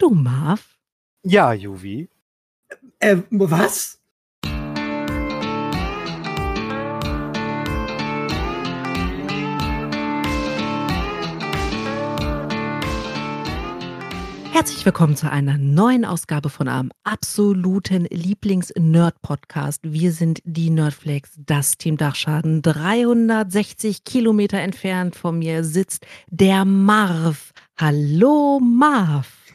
Du, Marv? Ja, Juvi. Äh, was? Herzlich willkommen zu einer neuen Ausgabe von einem absoluten Lieblings-Nerd-Podcast. Wir sind die Nerdflakes, das Team Dachschaden. 360 Kilometer entfernt von mir sitzt der Marv. Hallo Marv.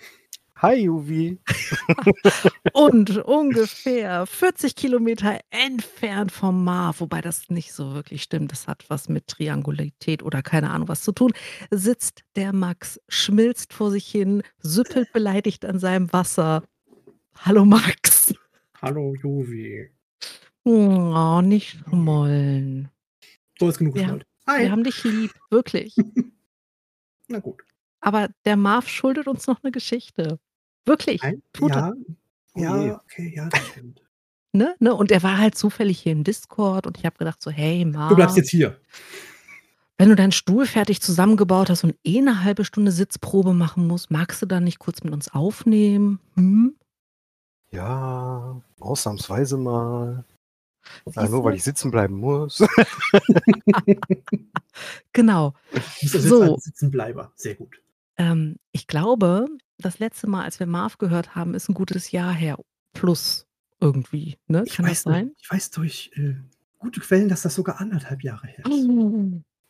Hi, Juvi. Und ungefähr 40 Kilometer entfernt vom Mar, wobei das nicht so wirklich stimmt, das hat was mit Triangularität oder keine Ahnung was zu tun, sitzt der Max, schmilzt vor sich hin, süppelt beleidigt an seinem Wasser. Hallo Max. Hallo, Juvi. Oh, nicht schmollen. So ist genug Ja. geschmollt. Hi. Wir haben dich lieb, wirklich. Na gut. Aber der Marv schuldet uns noch eine Geschichte. Wirklich. Hi. Tut er. ja, Oh ja, okay, ja, das stimmt. Ne? Ne? Und er war halt zufällig hier im Discord und ich habe gedacht so, hey Marv. Du bleibst jetzt hier. Wenn du deinen Stuhl fertig zusammengebaut hast und eh eine halbe Stunde Sitzprobe machen musst, magst du dann nicht kurz mit uns aufnehmen? Hm? Ja, ausnahmsweise mal. Ja, nur weil ich sitzen bleiben muss. Genau. Also So. jetzt ein Sitzenbleiber. Sehr gut. Ähm, ich glaube, das letzte Mal, als wir Marv gehört haben, ist ein gutes Jahr her. Plus irgendwie. Ne? Ich Kann das weiß, sein? Durch, ich weiß durch äh, gute Quellen, dass das sogar anderthalb Jahre her ist.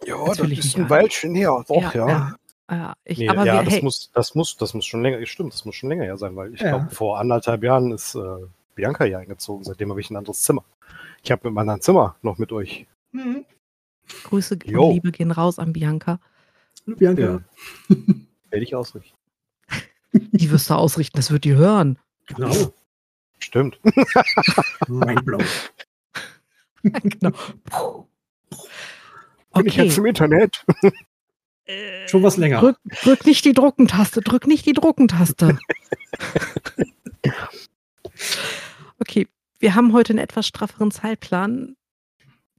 Ja, Natürlich das nicht, ist ein ja. Weilchen her. Doch, ja. ja. ja ich, Nee, aber ja, wir, das, hey, muss, das, muss, das muss schon länger, stimmt, das muss schon länger her sein, weil ich Ja. glaube, vor anderthalb Jahren ist äh, Bianca hier eingezogen. Seitdem habe ich ein anderes Zimmer. Ich habe mit meinem Zimmer noch mit euch. Mhm. Grüße Jo. und Liebe gehen raus an Bianca. Hallo, Bianca. Werde ich ausrichten. Die wirst du ausrichten, das wird die hören. Genau. Stimmt. Mindblown. genau. Bin ich jetzt im Internet? Schon was länger. Drück, drück nicht die Druckentaste, drück nicht die Druckentaste. okay, wir haben heute einen etwas strafferen Zeitplan.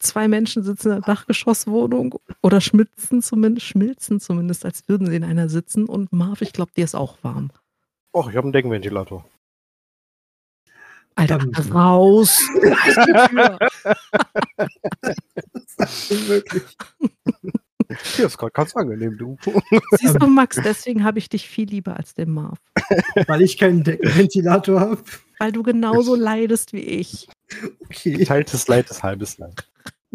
Zwei Menschen sitzen in der Dachgeschosswohnung oder schmilzen zumindest, schmilzen zumindest, als würden sie in einer sitzen. Und Marv, ich glaube, dir ist auch warm. Och, ich habe einen Deckenventilator. Alter, Dann- raus! Aus die Tür. Wirklich. Hier ist gerade ganz angenehm, du. Siehst du, Max, deswegen habe ich dich viel lieber als den Marv. Weil ich keinen Deckenventilator habe. Weil du genauso leidest wie ich. Okay. Geteiltes Leid ist halbes Leid.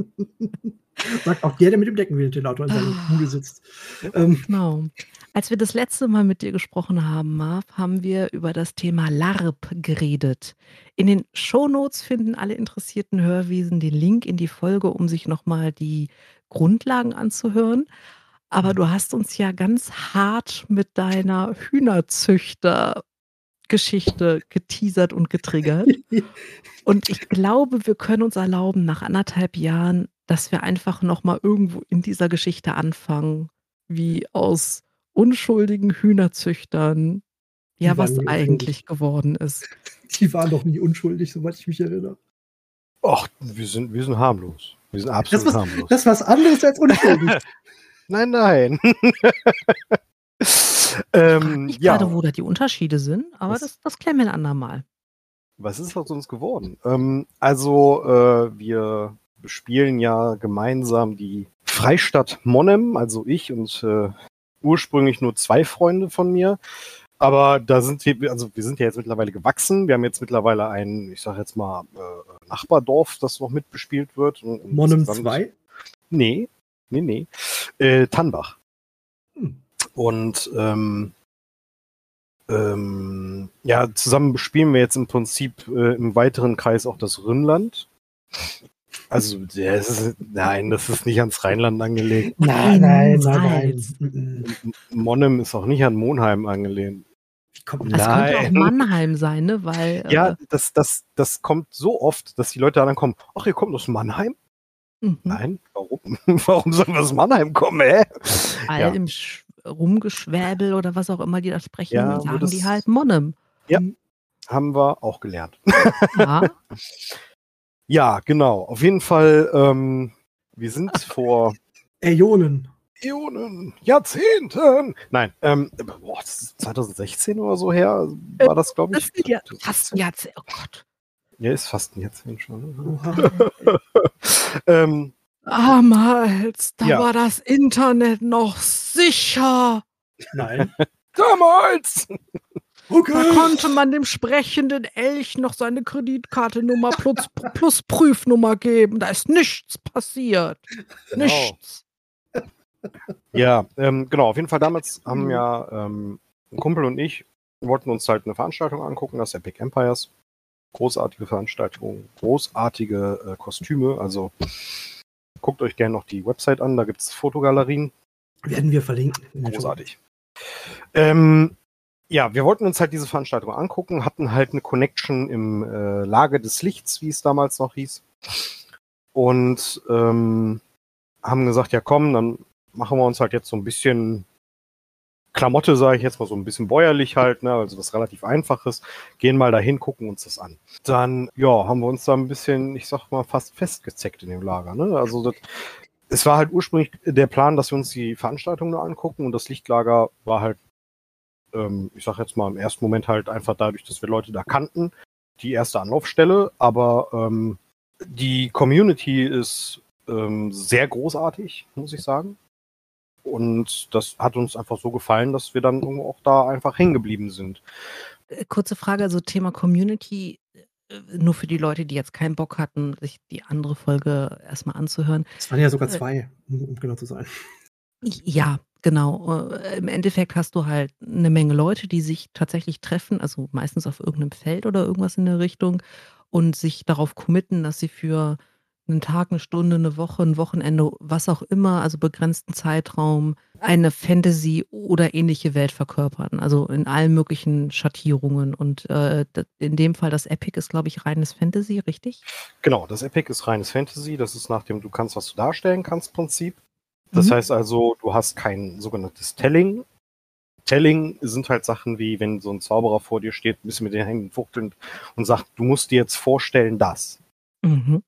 Sagt auch der, der mit dem Deckenventilator in seiner Bude sitzt. Ähm, Genau. Als wir das letzte Mal mit dir gesprochen haben, Marv, haben wir über das Thema LARP geredet. In den Shownotes finden alle interessierten Hörwesen den Link in die Folge, um sich nochmal die Grundlagen anzuhören. Aber du hast uns ja ganz hart mit deiner Hühnerzüchter-Geschichte geteasert und getriggert. Und ich glaube, wir können uns erlauben, nach anderthalb Jahren, dass wir einfach nochmal irgendwo in dieser Geschichte anfangen, wie aus unschuldigen Hühnerzüchtern ja Die waren was eigentlich geworden ist. die waren doch nie unschuldig, soweit ich mich erinnere. Och, wir sind, wir sind harmlos. Wir sind Das absolut was, harmlos. das ist was anderes als unschuldig. Nein, nein. Ich ähm, nicht ja, gerade, wo da die Unterschiede sind, aber Das- das, das klären wir ein andermal. was ist aus uns geworden? Ähm, also, äh, wir bespielen ja gemeinsam die Freistadt Monem, also ich und äh, ursprünglich nur zwei Freunde von mir. Aber da sind wir, also wir sind ja jetzt mittlerweile gewachsen. Wir haben jetzt mittlerweile ein, ich sag jetzt mal, äh, Nachbardorf, das noch mitbespielt wird. Monem zusammen- 2. Nee, nee, nee. Äh, Tannbach. Und ähm, ähm, ja, zusammen bespielen wir jetzt im Prinzip äh, im weiteren Kreis auch das Rhönland. Also, ja, es ist, nein, das ist nicht ans Rheinland angelegt. Nein, nein, nein, nein. Monnem ist auch nicht an Monheim angelehnt. Wie kommt Das das? könnte auch Nein. Mannheim sein, ne? Weil Ja, äh, das, das, das kommt so oft, dass die Leute dann kommen, ach, ihr kommt aus Mannheim? mhm. Nein, warum? warum sollen wir aus Mannheim kommen, hä? all Ja. im Sch Rumgeschwäbel oder was auch immer die da sprechen, Ja, sagen das- die halt Monnem. Haben wir auch gelernt. Ja, Ja, genau. Auf jeden Fall, ähm, wir sind vor Äonen. Äonen, Jahrzehnten. Nein, ähm, boah, das ist 2016 oder so her, war das, glaube ich. Das ist ja fast ein Jahrzehnt. Oh Gott. Ja, ist fast ein Jahrzehnt schon. ne? ähm, Damals, da Ja. war das Internet noch sicher. Nein. damals! Da Okay. konnte man dem sprechenden Elch noch seine Kreditkartennummer plus, plus Prüfnummer geben. Da ist nichts passiert. Genau. Nichts. Ja, ähm, genau. Auf jeden Fall damals haben ja ähm, ein Kumpel und ich wollten uns halt eine Veranstaltung angucken, das Epic Empires. Großartige Veranstaltung, großartige äh, Kostüme. Also guckt euch gerne noch die Website an, da gibt es Fotogalerien. Werden wir verlinken. Großartig. Ähm, ja, wir wollten uns halt diese Veranstaltung angucken, hatten halt eine Connection im äh, Lage des Lichts, wie es damals noch hieß. Und ähm, haben gesagt, ja komm, dann machen wir uns halt jetzt so ein bisschen Klamotte, sage ich jetzt mal, so ein bisschen bäuerlich halt, ne, also was relativ Einfaches. Gehen mal dahin, gucken uns das an. Dann, ja, haben wir uns da ein bisschen, ich sag mal, fast festgezeckt in dem Lager. Ne? Also das, es war halt ursprünglich der Plan, dass wir uns die Veranstaltung nur angucken und das Lichtlager war halt, ähm, ich sag jetzt mal im ersten Moment halt einfach dadurch, dass wir Leute da kannten, die erste Anlaufstelle, aber ähm, die Community ist ähm, sehr großartig, muss ich sagen. Und das hat uns einfach so gefallen, dass wir dann auch da einfach hängen geblieben sind. Äh, Kurze Frage, also Thema Community, äh, nur für die Leute, die jetzt keinen Bock hatten, sich die andere Folge erstmal anzuhören. Es waren ja sogar zwei, um genau zu sein. Ja, genau. Äh, Im Endeffekt hast du halt eine Menge Leute, die sich tatsächlich treffen, also meistens auf irgendeinem Feld oder irgendwas in der Richtung und sich darauf committen, dass sie für einen Tag, eine Stunde, eine Woche, ein Wochenende, was auch immer, also begrenzten Zeitraum, eine Fantasy oder ähnliche Welt verkörpern. Also in allen möglichen Schattierungen. Und äh, in dem Fall das Epic ist, glaube ich, reines Fantasy, richtig? Genau, das Epic ist reines Fantasy. Das ist nach dem Du kannst, was du darstellen kannst Prinzip. Das Mhm. heißt also, du hast kein sogenanntes Telling. Telling sind halt Sachen wie, wenn so ein Zauberer vor dir steht, ein bisschen mit den Händen fuchtelnd und sagt, du musst dir jetzt vorstellen, das. Mhm.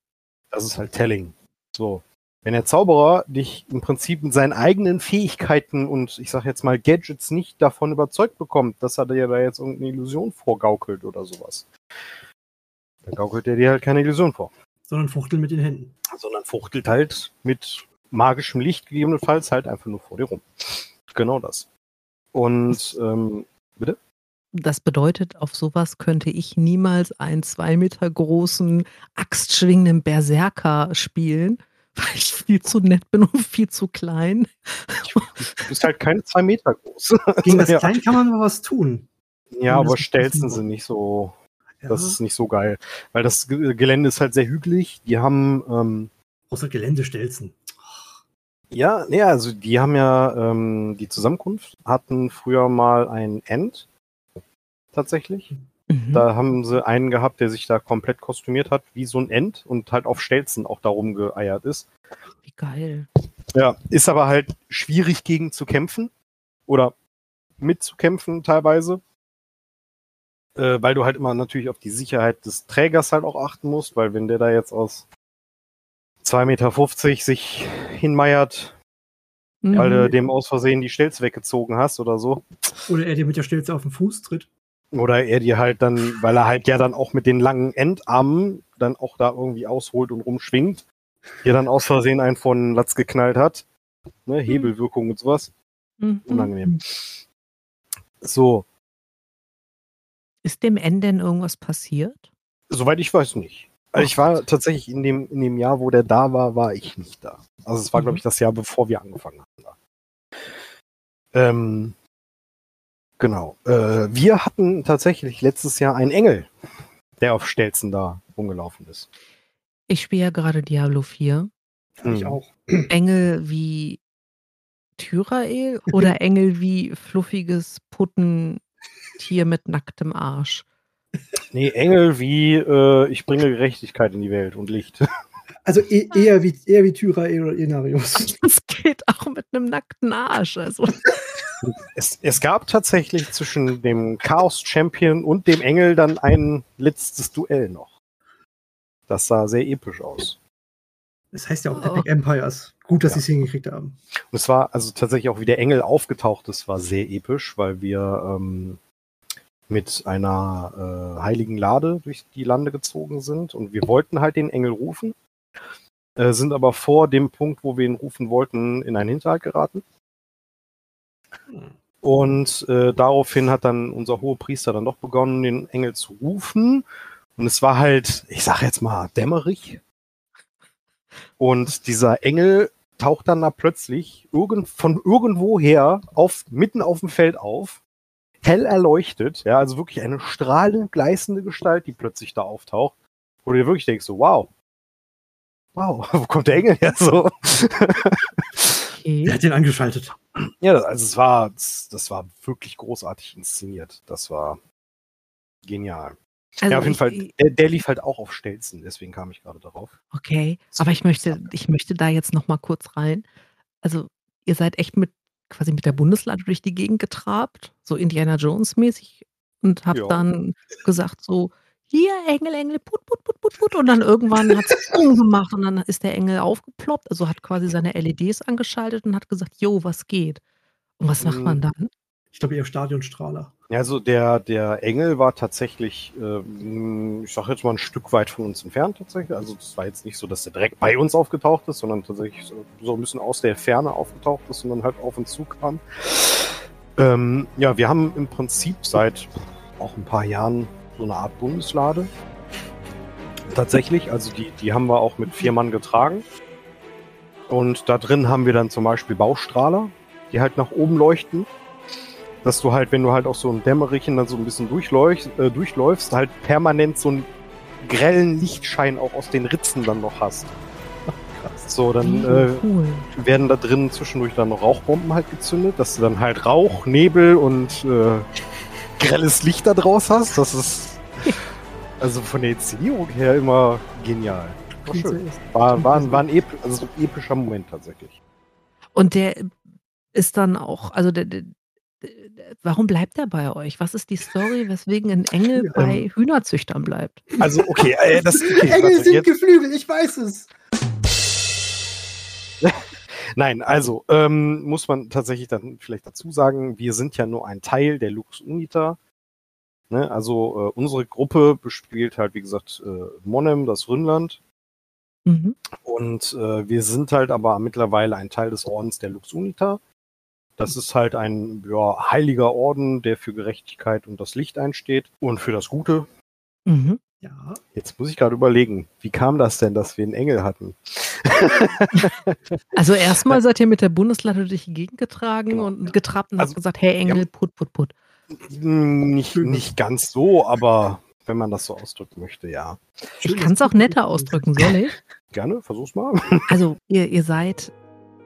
Das ist halt Telling. So. Wenn der Zauberer dich im Prinzip mit seinen eigenen Fähigkeiten und ich sag jetzt mal Gadgets nicht davon überzeugt bekommt, dass er dir da jetzt irgendeine Illusion vorgaukelt oder sowas, dann gaukelt er dir halt keine Illusion vor, Sondern fuchteln mit den Händen. sondern fuchtelt halt mit magischem Licht gegebenenfalls halt einfach nur vor dir rum. Genau das. Und ähm, Das bedeutet, auf sowas könnte ich niemals einen zwei Meter großen, axtschwingenden Berserker spielen, weil ich viel zu nett bin und viel zu klein. du bist halt keine zwei Meter groß. Gegen das ja, Klein kann man aber was tun. ja, aber Stelzen sind nicht so Ja. Das ist nicht so geil. Weil das Ge- Gelände ist halt sehr hügelig. Die haben, ähm, Außer Geländestelzen. ja, nee, also die haben ja, ähm, die Zusammenkunft hatten früher mal ein End. Tatsächlich. Mhm. Da haben sie einen gehabt, der sich da komplett kostümiert hat, wie so ein End und halt auf Stelzen auch darum geeiert ist. Wie geil. Ja, ist aber halt schwierig gegen zu kämpfen oder mitzukämpfen teilweise. Äh, weil du halt immer natürlich auf die Sicherheit des Trägers halt auch achten musst, weil wenn der da jetzt aus 2,50 Meter sich hinmeiert, weil Mhm. du dem aus Versehen die Stelze weggezogen hast oder so. Oder er dir mit der Stelze auf den Fuß tritt. Oder er dir halt dann, weil er halt ja dann auch mit den langen Endarmen dann auch da irgendwie ausholt und rumschwingt, dir dann aus Versehen einen von Latz geknallt hat. Ne, Hebelwirkung und sowas. Mhm. Unangenehm. So, Ist dem N denn irgendwas passiert? soweit ich weiß nicht. Also ich war tatsächlich in dem, in dem Jahr, wo der da war, war ich nicht da. Also es war, Mhm. glaube ich, das Jahr, bevor wir angefangen haben. Da. Ähm, genau. Äh, wir hatten tatsächlich letztes Jahr einen Engel, der auf Stelzen da rumgelaufen ist. Ich spiele ja gerade Diablo 4. Ich Hm. auch. Engel wie Tyrael oder Engel wie fluffiges Puttentier mit nacktem Arsch? Nee, Engel wie äh, ich bringe Gerechtigkeit in die Welt und Licht. Also e eher wie, eher wie Tyrael oder Inarius. Das geht auch mit einem nackten Arsch. Also. Es, es gab tatsächlich zwischen dem Chaos Champion und dem Engel dann ein letztes Duell noch. Das sah sehr episch aus. Das heißt ja auch Oh. Epic Empires. Gut, dass Ja. sie es hingekriegt haben. Und es war also tatsächlich auch, wie der Engel aufgetaucht ist, war sehr episch, weil wir ähm, mit einer äh, heiligen Lade durch die Lande gezogen sind und wir wollten halt den Engel rufen, äh, sind aber vor dem Punkt, wo wir ihn rufen wollten, in einen Hinterhalt geraten. Und äh, daraufhin hat dann unser hohe Priester dann doch begonnen, den Engel zu rufen. Und es war halt, ich sag jetzt mal, dämmerig. Und dieser Engel taucht dann da plötzlich irgend, von irgendwoher auf, mitten auf dem Feld auf, hell erleuchtet, ja, also wirklich eine strahlend gleißende Gestalt, die plötzlich da auftaucht, wo du dir wirklich denkst, so, wow, wow, wo kommt der Engel her so? Wer Okay. hat den angeschaltet? ja, also es war, das war wirklich großartig inszeniert, das war genial. Also ja, auf jeden ich- Fall, der, der lief halt auch auf Stelzen, deswegen kam ich gerade darauf. Okay, aber ich möchte, ich möchte da jetzt noch mal kurz rein. Also ihr seid echt mit quasi mit der Bundeslade durch die Gegend getrabt, so Indiana Jones mäßig und habt Ja. dann gesagt so hier Engel, Engel, put, put, put, put, put und dann irgendwann hat es gemacht und dann ist der Engel aufgeploppt, also hat quasi seine LEDs angeschaltet und hat gesagt, jo, was geht? Und was macht man Mhm. dann? Ich glaube eher Stadionstrahler. Ja, also der, der Engel war tatsächlich, ähm, ich sag jetzt mal ein Stück weit von uns entfernt tatsächlich. Also es war jetzt nicht so, dass der direkt bei uns aufgetaucht ist, sondern tatsächlich so, so ein bisschen aus der Ferne aufgetaucht ist und dann halt auf uns zukam. Ähm, ja, wir haben im Prinzip seit auch ein paar Jahren so eine Art Bundeslade. Tatsächlich, also die, die haben wir auch mit vier Mann getragen. Und da drin haben wir dann zum Beispiel Baustrahler, die halt nach oben leuchten dass du halt, wenn du halt auch so ein Dämmerichen dann so ein bisschen durchläufst, äh, durchläufst, halt permanent so einen grellen Lichtschein auch aus den Ritzen dann noch hast. So, dann äh, cool. werden da drin zwischendurch dann noch Rauchbomben halt gezündet, dass du dann halt Rauch, Nebel und äh, grelles Licht da draus hast. Das ist also von der Inszenierung her immer genial. War, schön. war, war, ein, war ein, ep also ein epischer Moment tatsächlich. Und der ist dann auch, also der, der, der, warum bleibt er bei euch? Was ist die Story, weswegen ein Engel Ja. bei Hühnerzüchtern bleibt? Also okay, äh, das okay, Engel warte, sind jetzt- geflügelt, ich weiß es. Nein, also ähm, muss man tatsächlich dann vielleicht dazu sagen, wir sind ja nur ein Teil der Lux Unita. Ne? Also äh, unsere Gruppe bespielt halt, wie gesagt, äh, Monem, das Rhönland. Mhm. Und äh, wir sind halt aber mittlerweile ein Teil des Ordens der Lux Unita. Das ist halt ein ja, heiliger Orden, der für Gerechtigkeit und das Licht einsteht und für das Gute. Mhm. Ja. Jetzt muss ich gerade überlegen, wie kam das denn, dass wir einen Engel hatten? Also erstmal seid ihr mit der Bundeslade durch die Gegend getragen Genau. und getrabt und Also, habt gesagt, hey Engel, ja. put, put, put. Hm, Nicht, nicht ganz so, aber wenn man das so ausdrücken möchte, ja. Ich kann es auch netter ausdrücken, soll ich? Gerne, versuch's mal. Also ihr, ihr seid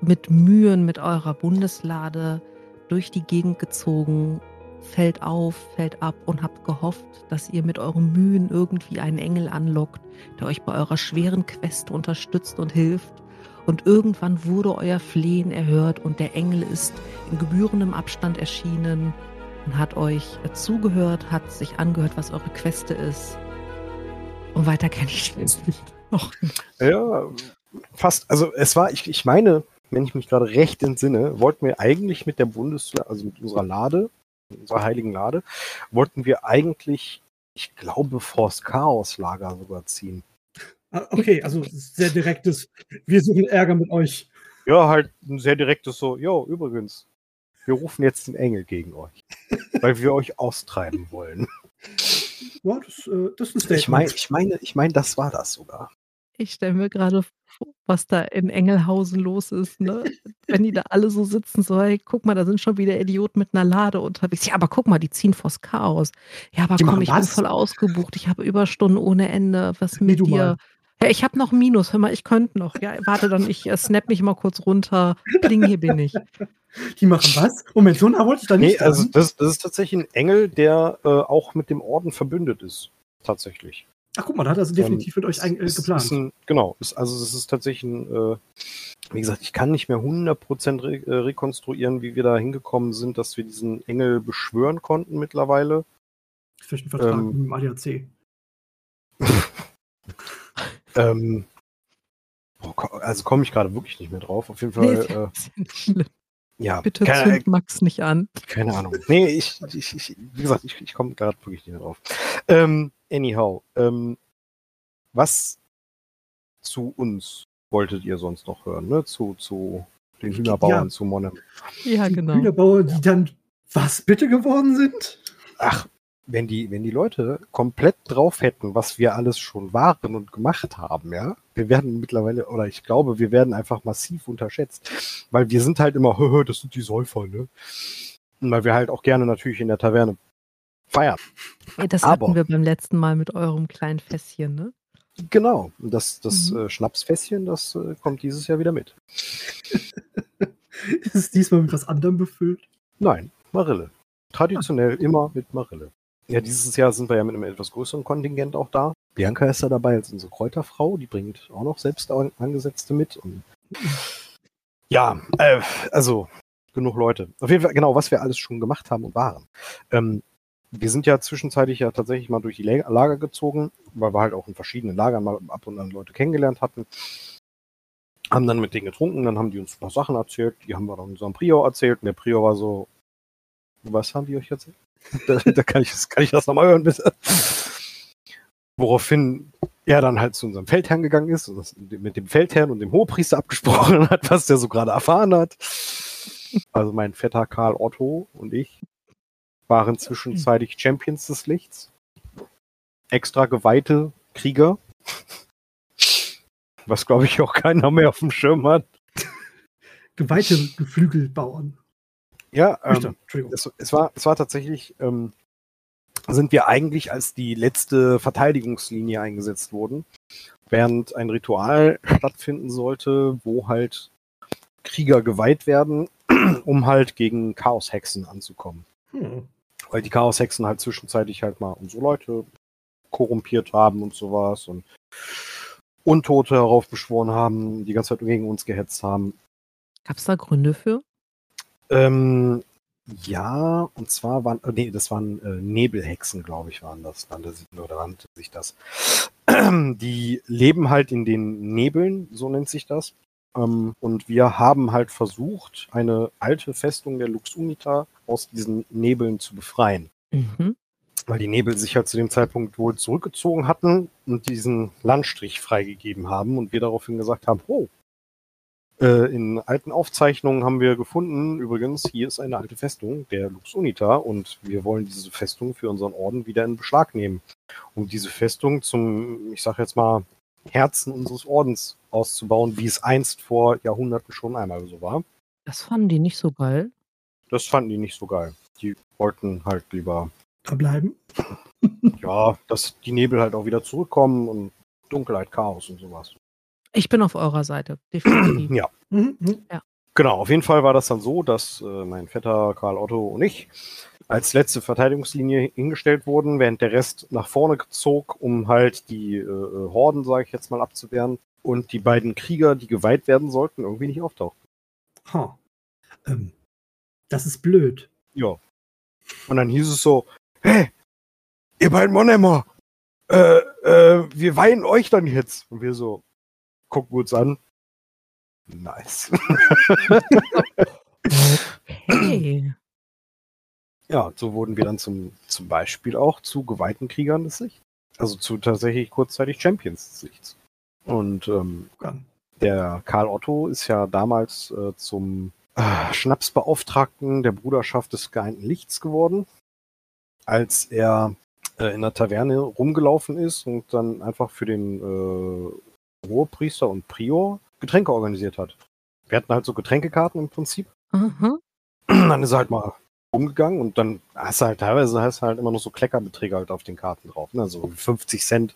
mit Mühen mit eurer Bundeslade durch die Gegend gezogen, fällt auf, fällt ab und habt gehofft, dass ihr mit euren Mühen irgendwie einen Engel anlockt, der euch bei eurer schweren Quest unterstützt und hilft. Und irgendwann wurde euer Flehen erhört und der Engel ist in gebührendem Abstand erschienen und hat euch zugehört, hat sich angehört, was eure Queste ist. Und weiter kenne ich es nicht. Noch. Ja, fast. Also es war, ich, ich meine, wenn ich mich gerade recht entsinne, wollten wir eigentlich mit der Bundeslade, also mit unserer Lade, mit unserer heiligen Lade, wollten wir eigentlich, ich glaube, vors Chaoslager sogar ziehen. Ah, Okay, also sehr direktes. Wir suchen Ärger mit euch. Ja, halt ein sehr direktes so, jo, übrigens, wir rufen jetzt den Engel gegen euch, weil wir euch austreiben wollen. Ja, das, äh, das ist ein Statement. Ich meine, ich meine, ich meine, das war das sogar. Ich stelle mir gerade vor, was da in Engelhausen los ist, ne? Wenn die da alle so sitzen, so, hey, guck mal, da sind schon wieder Idioten mit einer Lade unterwegs. Ja, aber guck mal, die ziehen vors Chaos. Ja, aber Die komm, ich bin was? voll ausgebucht. Ich habe Überstunden ohne Ende. Was Nee, mit du dir? Ja, ich habe noch Minus. Hör mal, ich könnte noch. Ja, warte dann, ich äh, snap mich mal kurz runter. Ding, hier bin ich. Die machen was? Moment, so nah wollte ich da Nee, nicht. also sagen. das, das ist tatsächlich ein Engel, der äh, auch mit dem Orden verbündet ist. Tatsächlich. Ach, guck mal, da hat er also definitiv mit euch ein, äh, geplant. Ist ein, genau, ist, also es ist tatsächlich ein, äh, wie gesagt, ich kann nicht mehr 100% re äh, rekonstruieren, wie wir da hingekommen sind, dass wir diesen Engel beschwören konnten mittlerweile. Vielleicht ein Vertrag ähm, mit dem ADAC. Ähm, also komme ich gerade wirklich nicht mehr drauf. Auf jeden Nee, Fall, äh, ist ja Bitte keine, zünd Max nicht an. keine Ahnung. Nee, ich, ich, ich wie gesagt, ich, ich komme gerade wirklich nicht mehr drauf. Ähm, anyhow, ähm, was zu uns wolltet ihr sonst noch hören, ne? Zu, zu den Hühnerbauern, Ja. zu Monem. Ja, Die genau. Hühnerbauer, die dann was bitte geworden sind? Ach, wenn die, wenn die Leute komplett drauf hätten, was wir alles schon waren und gemacht haben, ja, wir werden mittlerweile, oder ich glaube, wir werden einfach massiv unterschätzt. Weil wir sind halt immer, "Hö, hö, das sind die Säufer, ne? Und weil wir halt auch gerne natürlich in der Taverne feiern. Ja, Das Aber- hatten wir beim letzten Mal mit eurem kleinen Fässchen, ne? Genau. Das, das Mhm. äh, Schnapsfässchen, das äh, kommt dieses Jahr wieder mit. Ist es diesmal mit was anderem befüllt? Nein, Marille. Traditionell immer mit Marille. Ja, dieses Jahr sind wir ja mit einem etwas größeren Kontingent auch da. Bianca ist da dabei als unsere Kräuterfrau. Die bringt auch noch selbst an- angesetzte mit. Und ja, äh, also genug Leute. Auf jeden Fall, genau, was wir alles schon gemacht haben und waren. Ähm, wir sind ja zwischenzeitlich ja tatsächlich mal durch die Lager gezogen, weil wir halt auch in verschiedenen Lagern mal ab und an Leute kennengelernt hatten. Haben dann mit denen getrunken, dann haben die uns ein paar Sachen erzählt, die haben wir dann unserem Prior erzählt und der Prior war so, was haben die euch erzählt? Da, da kann ich das, kann ich das nochmal hören, bitte? Woraufhin er dann halt zu unserem Feldherrn gegangen ist und das mit dem Feldherrn und dem Hohepriester abgesprochen hat, was der so gerade erfahren hat. Also mein Vetter Karl Otto und ich waren zwischenzeitlich Champions des Lichts. Extra geweihte Krieger. Was glaube ich auch keiner mehr auf dem Schirm hat. Geweihte Geflügelbauern. Ja, ähm, Entschuldigung. es, es, war, es war tatsächlich, ähm, sind wir eigentlich als die letzte Verteidigungslinie eingesetzt wurden, während ein Ritual stattfinden sollte, wo halt Krieger geweiht werden, um halt gegen Chaoshexen anzukommen. Hm. Weil die Chaoshexen halt zwischenzeitlich halt mal unsere Leute korrumpiert haben und sowas und Untote heraufbeschworen haben, die ganze Zeit gegen uns gehetzt haben. Gab es da Gründe für? Ähm, ja, und zwar waren, äh, nee, das waren äh, Nebelhexen, glaube ich, waren das, nannte sich, oder nannte sich das. Die leben halt in den Nebeln, so nennt sich das. Ähm, und wir haben halt versucht, eine alte Festung der Luxunita aus diesen Nebeln zu befreien. Mhm. Weil die Nebel sich halt zu dem Zeitpunkt wohl zurückgezogen hatten und diesen Landstrich freigegeben haben und wir daraufhin gesagt haben, oh, äh, in alten Aufzeichnungen haben wir gefunden, übrigens, hier ist eine alte Festung, der Lux Unita, und wir wollen diese Festung für unseren Orden wieder in Beschlag nehmen, um diese Festung zum, ich sag jetzt mal, Herzen unseres Ordens auszubauen, wie es einst vor Jahrhunderten schon einmal so war. Das fanden die nicht so geil. Das fanden die nicht so geil. Die wollten halt lieber, Da bleiben. ja, dass die Nebel halt auch wieder zurückkommen und Dunkelheit, Chaos und sowas. Ich bin auf eurer Seite, definitiv. Ja. Mhm. mhm. Genau, auf jeden Fall war das dann so, dass äh, mein Vetter Karl Otto und ich als letzte Verteidigungslinie hingestellt wurden, während der Rest nach vorne zog, um halt die äh, Horden, sage ich jetzt mal, abzuwehren. Und die beiden Krieger, die geweiht werden sollten, irgendwie nicht auftauchten. Ha. Ähm, das ist blöd. Ja. Und dann hieß es so, hey, ihr beiden Monemmer, äh, äh, wir weihen euch dann jetzt. Und wir so, gucken uns an. Nice. Okay. Ja, so wurden wir dann zum, zum Beispiel auch zu geweihten Kriegern des Lichts. Also zu tatsächlich kurzzeitig Champions des Lichts. Und ähm, der Karl Otto ist ja damals äh, zum äh, Schnapsbeauftragten der Bruderschaft des geeinten Lichts geworden, als er äh, in der Taverne rumgelaufen ist und dann einfach für den äh, Hohepriester und Prior Getränke organisiert hat. Wir hatten halt so Getränkekarten im Prinzip Aha. dann ist er halt mal umgegangen und dann hast du halt teilweise hast du halt immer noch so Kleckerbeträge halt auf den Karten drauf. Ne? Also 50 Cent,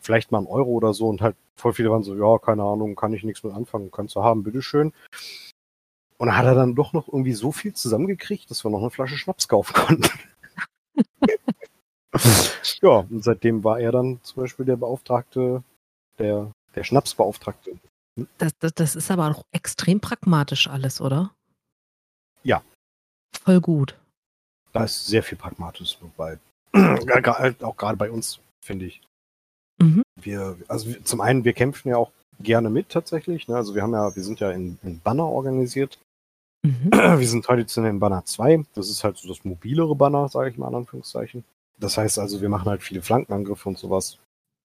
vielleicht mal ein Euro oder so und halt voll viele waren so, ja, keine Ahnung, kann ich nichts mit anfangen, kannst du haben, bitteschön. Und dann hat er dann doch noch irgendwie so viel zusammengekriegt, dass wir noch eine Flasche Schnaps kaufen konnten. ja, und seitdem war er dann zum Beispiel der Beauftragte, der, der Schnapsbeauftragte. Das, das, das ist aber auch extrem pragmatisch alles, oder? Ja. Voll gut. Da ist sehr viel Pragmatisches dabei. Gra- halt auch gerade bei uns, finde ich. Mhm. Wir, also wir- zum einen, wir kämpfen ja auch gerne mit tatsächlich. Ne? Also wir haben ja, wir sind ja in, in Banner organisiert. Mhm. Wir sind traditionell in Banner 2. Das ist halt so das mobilere Banner, sage ich mal in Anführungszeichen. Das heißt also, wir machen halt viele Flankenangriffe und sowas.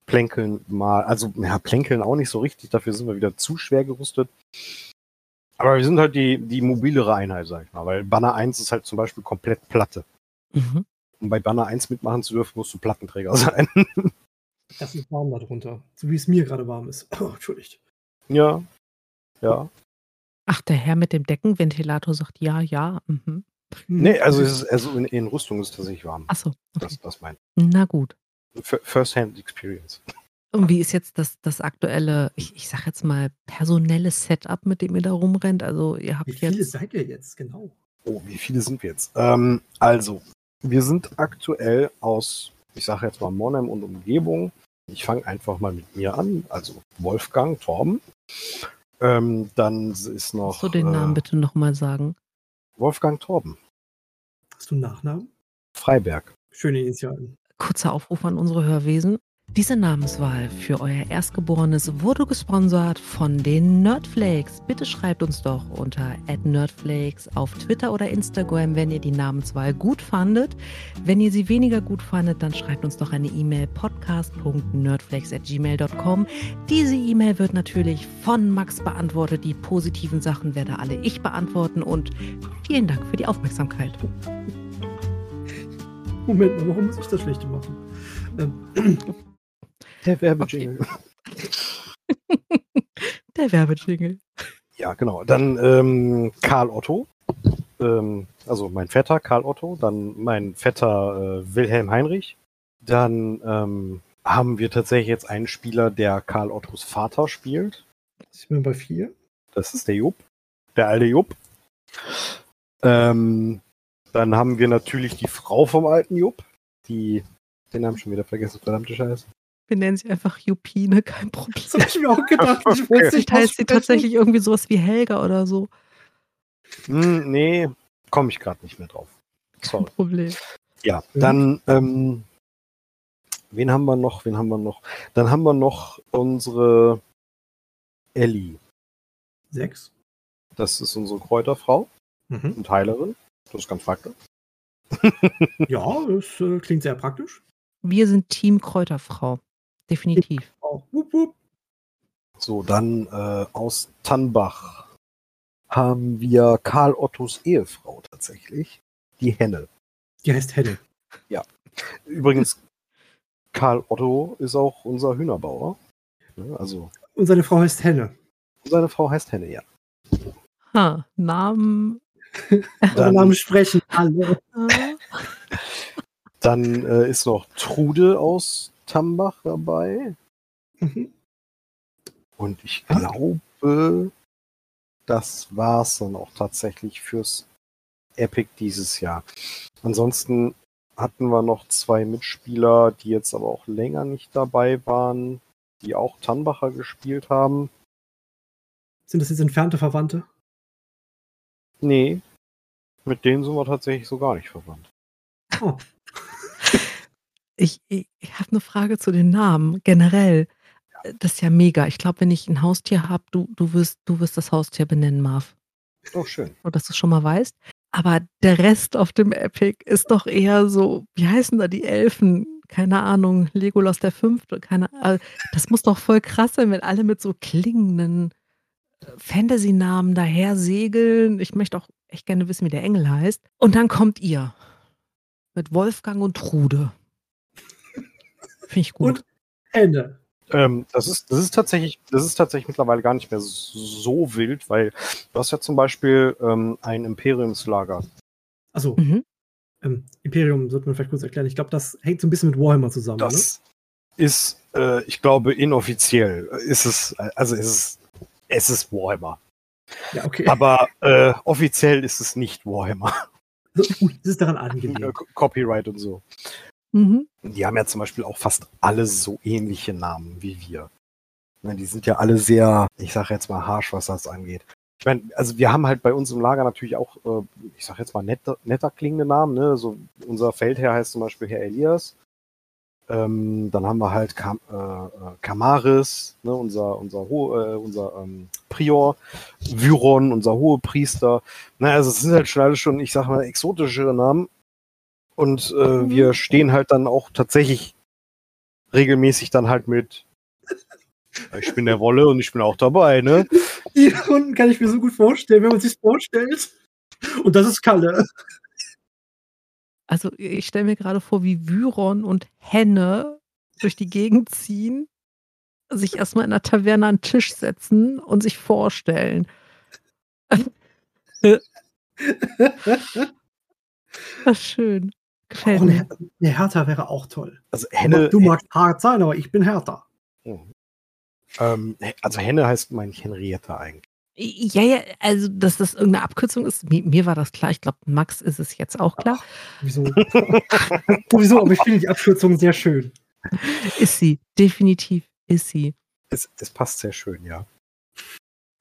Plänkeln mal, also ja, plänkeln auch nicht so richtig, dafür sind wir wieder zu schwer gerüstet. Aber wir sind halt die, die mobilere Einheit, sag ich mal, weil Banner 1 ist halt zum Beispiel komplett Platte. Mhm. Um bei Banner 1 mitmachen zu dürfen, musst du Plattenträger sein. Das ist warm da drunter. So wie es mir gerade warm ist. Oh, entschuldigt. ja. Ja. Ach, der Herr mit dem Deckenventilator sagt ja, ja. Mhm. Nee, also, es ist, also in, in Rüstung ist es tatsächlich warm. Achso, okay. Das, das mein Na gut. F- First-Hand Experience. Und wie ist jetzt das, das aktuelle, ich, ich sag jetzt mal, personelle Setup, mit dem ihr da rumrennt? Also ihr habt Wie viele jetzt. seid ihr jetzt? Genau. Oh, wie viele sind wir jetzt? Ähm, also, wir sind aktuell aus, ich sage jetzt mal Monheim und Umgebung. Ich fange einfach mal mit mir an. Also Wolfgang, Torben. Ähm, dann ist noch Kannst du den Namen äh, bitte nochmal sagen? Wolfgang Torben, Hast du einen Nachnamen? Freiberg. Schöne Initialen. Kurzer Aufruf an unsere Hörwesen. Diese Namenswahl für euer Erstgeborenes wurde gesponsert von den Nerdflakes. Bitte schreibt uns doch unter @nerdflakes auf Twitter oder Instagram, wenn ihr die Namenswahl gut fandet. Wenn ihr sie weniger gut fandet, dann schreibt uns doch eine E-Mail podcast.nerdflakes@gmail.com. Diese E-Mail wird natürlich von Max beantwortet. Die positiven Sachen werde alle ich beantworten und vielen Dank für die Aufmerksamkeit. Moment mal, warum muss ich das Schlechte machen? Ähm, Der Werbejingle. Der Werbejingle. Ja, genau. Dann ähm, Karl Otto. Ähm, also mein Vetter Karl Otto. Dann mein Vetter äh, Wilhelm Heinrich. Dann ähm, haben wir tatsächlich jetzt einen Spieler, der Karl Ottos Vater spielt. ich bin bei vier. Das ist der Jupp. Der alte Jupp. Ähm, dann haben wir natürlich die Frau vom alten Jupp. Die, den Namen schon wieder vergessen, verdammte Scheiße. Wir nennen sie einfach Jupine, kein Problem. Das habe ich mir auch gedacht. Ich Okay. Vielleicht nicht heißt sie tatsächlich irgendwie sowas wie Helga oder so. Hm, nee, komme ich gerade nicht mehr drauf. Sorry. Problem. Ja, Mhm. dann, ähm, wen haben wir noch? Wen haben wir noch? Dann haben wir noch unsere Ellie. Sechs. Das ist unsere Kräuterfrau Mhm. und Heilerin. Das ist ganz praktisch. Ja, das äh, klingt sehr praktisch. Wir sind Team Kräuterfrau. Definitiv. Auch. Wupp, wupp. So, dann äh, aus Tannbach haben wir Karl Ottos Ehefrau tatsächlich. Die Henne. Die heißt Henne. Übrigens, Karl Otto ist auch unser Hühnerbauer. Ja, Also, Und seine Frau heißt Henne. seine Frau heißt Henne, ja. Ha, Namen. Dann- Namen sprechen äh, Dann äh, ist noch Trude aus Tambach dabei. Mhm. Und ich glaube, das war's dann auch tatsächlich fürs Epic dieses Jahr. Ansonsten hatten wir noch zwei Mitspieler, die jetzt aber auch länger nicht dabei waren, die auch Tannbacher gespielt haben. Sind das jetzt entfernte Verwandte? Nee, mit denen sind wir tatsächlich so gar nicht verwandt. Oh, ich ich, ich habe eine Frage zu den Namen. Generell. Das ist ja mega. Ich glaube, wenn ich ein Haustier habe, du, du, wirst, du wirst das Haustier benennen, Marv. Oh, schön. Nur, dass du schon mal weißt. Aber der Rest auf dem Epic ist doch eher so, wie heißen da die Elfen? Keine Ahnung, Legolas der Fünfte, keine Ahnung. Das muss doch voll krass sein, wenn alle mit so klingenden äh, Fantasy-Namen daher segeln. Ich möchte auch echt gerne wissen, wie der Engel heißt. Und dann kommt ihr. Mit Wolfgang und Trude. Finde ich gut. Und Henne. Ähm, das ist, das ist tatsächlich, das ist tatsächlich mittlerweile gar nicht mehr so wild, weil du hast ja zum Beispiel ähm, ein Imperiumslager. Achso, Mhm. ähm, Imperium sollte man vielleicht kurz erklären. Ich glaube, das hängt so ein bisschen mit Warhammer zusammen. Das ist, äh, ich glaube, inoffiziell ist es, also ist es, es ist Warhammer. Ja, okay. Aber äh, offiziell ist es nicht Warhammer. Also, gut, es ist daran angelegt. Copyright und so. Mhm. Die haben ja zum Beispiel auch fast alle so ähnliche Namen wie wir. Ne, Die sind ja alle sehr, ich sage jetzt mal harsch, was das angeht. Ich meine, also wir haben halt bei uns im Lager natürlich auch, äh, ich sage jetzt mal netter, netter klingende Namen. Ne? So unser Feldherr heißt zum Beispiel Herr Elias. Ähm, dann haben wir halt Kam äh, äh, Kamaris, ne, unser, unser, Ho äh, unser ähm, Prior, Vyron, unser Hohepriester. Naja, also es sind halt schon alles schon, ich sag mal, exotischere Namen. Und äh, Mhm. wir stehen halt dann auch tatsächlich regelmäßig dann halt mit. Ich bin der Wolle und ich bin auch dabei, ne? Die Runden kann ich mir so gut vorstellen, wenn man sich vorstellt. Und das ist Kalle. Also ich stelle mir gerade vor, wie Vyron und Henne durch die Gegend ziehen, sich erstmal in der Taverne an den Tisch setzen und sich vorstellen. Das ist schön. Gefällt Oh, mir. eine, Hertha wäre auch toll. Also Du, Henne, du magst hart sein, aber ich bin härter. ähm, also Henne heißt, meine ich, Henrietta eigentlich. Ja, ja, also dass das irgendeine Abkürzung ist, mir, mir war das klar. Ich glaube, Max ist es jetzt auch klar. Wieso? Wieso? Aber ich finde die Abkürzung sehr schön. Ist sie, definitiv ist sie. Es, es passt sehr schön, ja.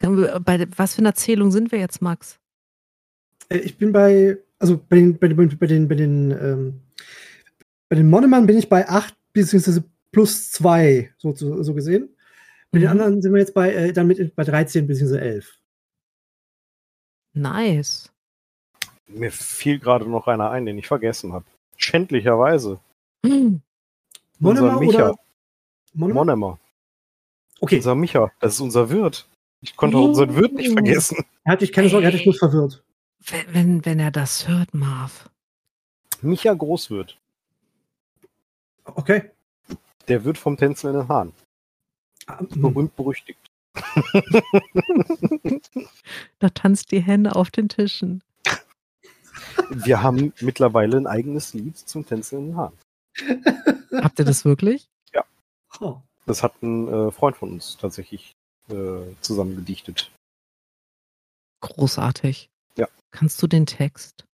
Bei was für einer Zählung sind wir jetzt, Max? Äh, Ich bin bei, also bei den, bei den, bei den, bei den, ähm, bei den Monemann bin ich bei 8 bzw. plus 2, so, so, so gesehen. Bei den Mhm. anderen sind wir jetzt bei, äh, dann mit, bei 13 bzw. 11. Nice. Mir fiel gerade noch einer ein, den ich vergessen habe. Schändlicherweise. Hm. Unser Micha. oder? Monemer. Okay, Unser Micha. Das ist unser Wirt. Ich konnte auch unseren Wirt nicht Oh. vergessen. er hat dich keine Sorge, er hat dich nur verwirrt. Wenn, wenn, wenn er das hört, Marv. Micha Großwirt. Okay. Der Wirt vom tänzelnden Hahn. Berühmt berüchtigt. Da tanzt die Hände auf den Tischen. Wir haben mittlerweile ein eigenes Lied zum tänzelnden Hahn. Habt ihr das wirklich? Oh. Das hat ein äh, Freund von uns tatsächlich äh, zusammen gedichtet. Großartig. Ja. Kannst du den Text?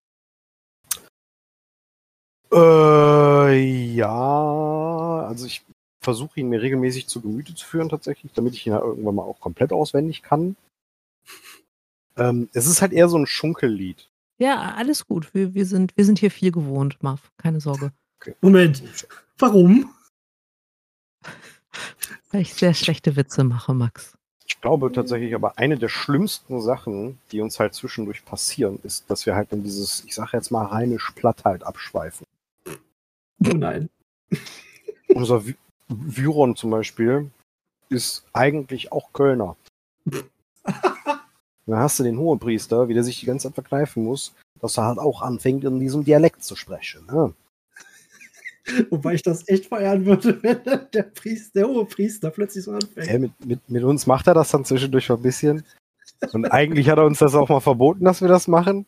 Äh, ja, also ich versuche ihn mir regelmäßig zu Gemüte zu führen tatsächlich, damit ich ihn halt irgendwann mal auch komplett auswendig kann. Ähm, es ist halt eher so ein Schunkellied. Ja, alles gut. Wir, wir, sind, wir sind hier viel gewohnt, Marv. Keine Sorge. Moment. Warum? Weil ich sehr schlechte Witze mache, Max. Ich glaube tatsächlich aber eine der schlimmsten Sachen, die uns halt zwischendurch passieren, ist, dass wir halt in dieses, ich sage jetzt mal, rheinisch platt halt abschweifen. Oh nein. Unser Vyron zum Beispiel ist eigentlich auch Kölner. Dann hast du den Hohepriester, wie der sich die ganze Zeit verkneifen muss, dass er halt auch anfängt, in diesem Dialekt zu sprechen. Ne? Wobei ich das echt feiern würde, wenn der Priester, der hohe Priester plötzlich so anfängt. Äh, mit, mit, mit uns macht er das dann zwischendurch ein bisschen. Und eigentlich hat er uns das auch mal verboten, dass wir das machen.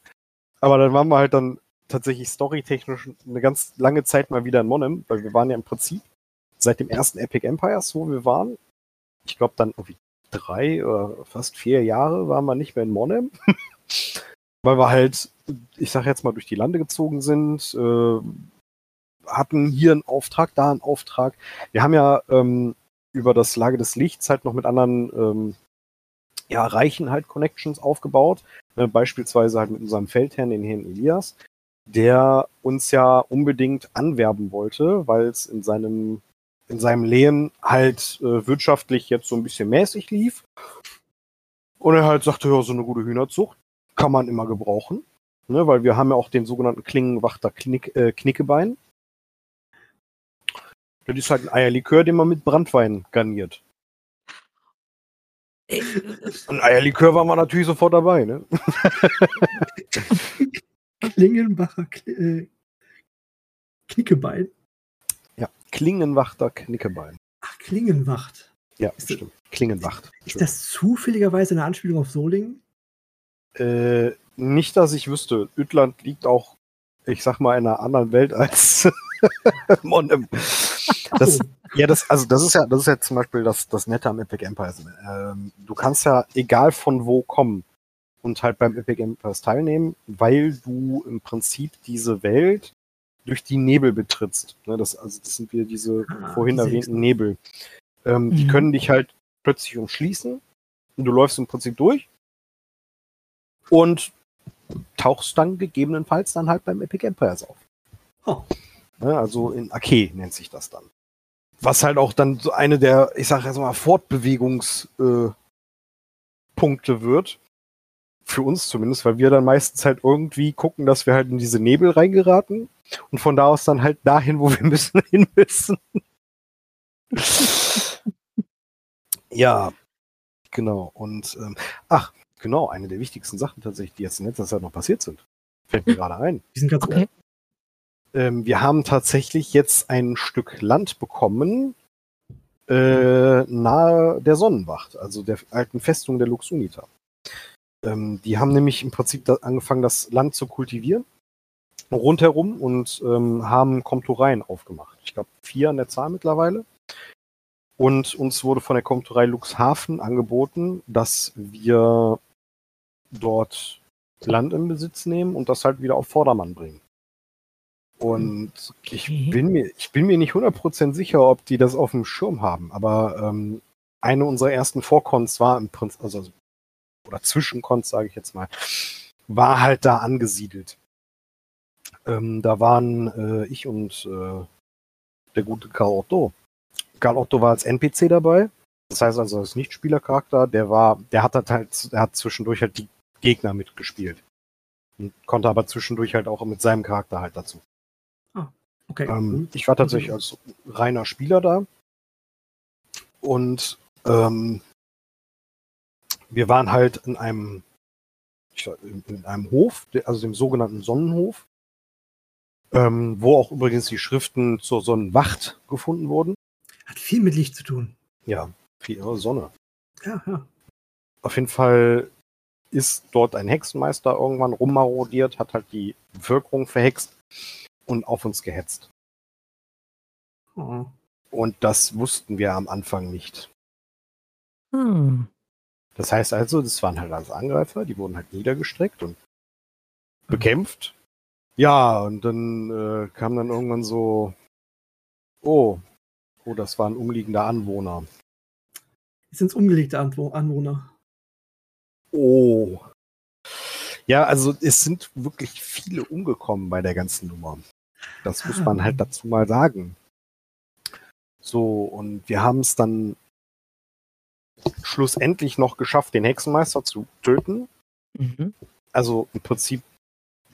Aber dann waren wir halt dann tatsächlich storytechnisch eine ganz lange Zeit mal wieder in Monem, weil wir waren ja im Prinzip seit dem ersten Epic Empires, wo wir waren. Ich glaube dann irgendwie drei oder fast vier Jahre waren wir nicht mehr in Monem. weil wir halt, ich sag jetzt mal, durch die Lande gezogen sind, äh, hatten hier einen Auftrag, da einen Auftrag. Wir haben ja ähm, über das Lage des Lichts halt noch mit anderen ähm, ja, Reichen halt Connections aufgebaut. Ne, beispielsweise halt mit unserem Feldherrn, den Herrn Elias, der uns ja unbedingt anwerben wollte, weil es in seinem in seinem Lehen halt äh, wirtschaftlich jetzt so ein bisschen mäßig lief. Und er halt sagte, ja, so eine gute Hühnerzucht kann man immer gebrauchen. Ne, weil wir haben ja auch den sogenannten Klingenwachter Knick, äh, Knickebein. Das ist halt ein Eierlikör, den man mit Brandwein garniert. Äh, Und Eierlikör waren wir natürlich sofort dabei, ne? Klingenbacher Kli äh, Knickebein. Klingenwachter Knickebein. Ach, Klingenwacht. Ja, Ist das- stimmt. Klingenwacht. Ist das zufälligerweise eine Anspielung auf Solingen? Äh, nicht, dass ich wüsste. Ütland liegt auch, ich sag mal, in einer anderen Welt als Monem. Das, ja, das, also das ist ja, das ist ja zum Beispiel das, das Nette am Epic Empires. Ähm, du kannst ja egal von wo kommen und halt beim Epic Empires teilnehmen, weil du im Prinzip diese Welt durch die Nebel betrittst. Ne, das, also das sind wieder diese Ah, vorhin die erwähnten. Nebel. Ähm, Die Mhm. können dich halt plötzlich umschließen und du läufst im Prinzip durch und tauchst dann gegebenenfalls dann halt beim Epic Empires auf. Oh. Ne, also in Ake nennt sich das dann. Was halt auch dann so eine der, ich sage jetzt mal, Fortbewegungspunkte äh, wird. Für uns zumindest, weil wir dann meistens halt irgendwie gucken, dass wir halt in diese Nebel reingeraten und von da aus dann halt dahin, wo wir müssen, hin müssen. ja, genau. Und ähm, ach, genau, eine der wichtigsten Sachen tatsächlich, die jetzt in letzter Zeit noch passiert sind. Fällt mir gerade ein. Die sind ganz okay. Ähm, wir haben tatsächlich jetzt ein Stück Land bekommen, äh, nahe der Sonnenwacht, also der alten Festung der Luxunita. Ähm, die haben nämlich im Prinzip da angefangen, das Land zu kultivieren rundherum und ähm, haben Komtureien aufgemacht. Ich glaube vier an der Zahl mittlerweile. Und uns wurde von der Komturei Luxhafen angeboten, dass wir dort Land in Besitz nehmen und das halt wieder auf Vordermann bringen. Und ich bin mir, ich bin mir nicht 100% sicher, ob die das auf dem Schirm haben, aber ähm, eine unserer ersten Vorkons war im Prinzip, also, oder Zwischenkons, sage ich jetzt mal, war halt da angesiedelt. Ähm, da waren äh, ich und äh, der gute Karl Otto. Karl Otto war als NPC dabei. Das heißt also als Nichtspielercharakter, der war, der hat halt, der hat zwischendurch halt die Gegner mitgespielt. Und konnte aber zwischendurch halt auch mit seinem Charakter halt dazu. Ah, okay. Ähm, mhm. ich war tatsächlich als reiner Spieler da. Und ähm, wir waren halt in einem, in einem Hof, also dem sogenannten Sonnenhof ähm, wo auch übrigens die Schriften zur Sonnenwacht gefunden wurden. Hat viel mit Licht zu tun. Ja, viel Sonne. Ja, ja. Auf jeden Fall ist dort ein Hexenmeister irgendwann rummarodiert, hat halt die Bevölkerung verhext und auf uns gehetzt. Oh. Und das wussten wir am Anfang nicht. Hm. Das heißt also, das waren halt als Angreifer, die wurden halt niedergestreckt und bekämpft. Ja, und dann äh, kam dann irgendwann so, oh, oh, das war ein umliegender Anwohner. Sind es umgelegte Anwohner? Oh. Ja, also es sind wirklich viele umgekommen bei der ganzen Nummer. Das muss man halt ah. dazu mal sagen. So, und wir haben es dann schlussendlich noch geschafft, den Hexenmeister zu töten. Mhm. Also im Prinzip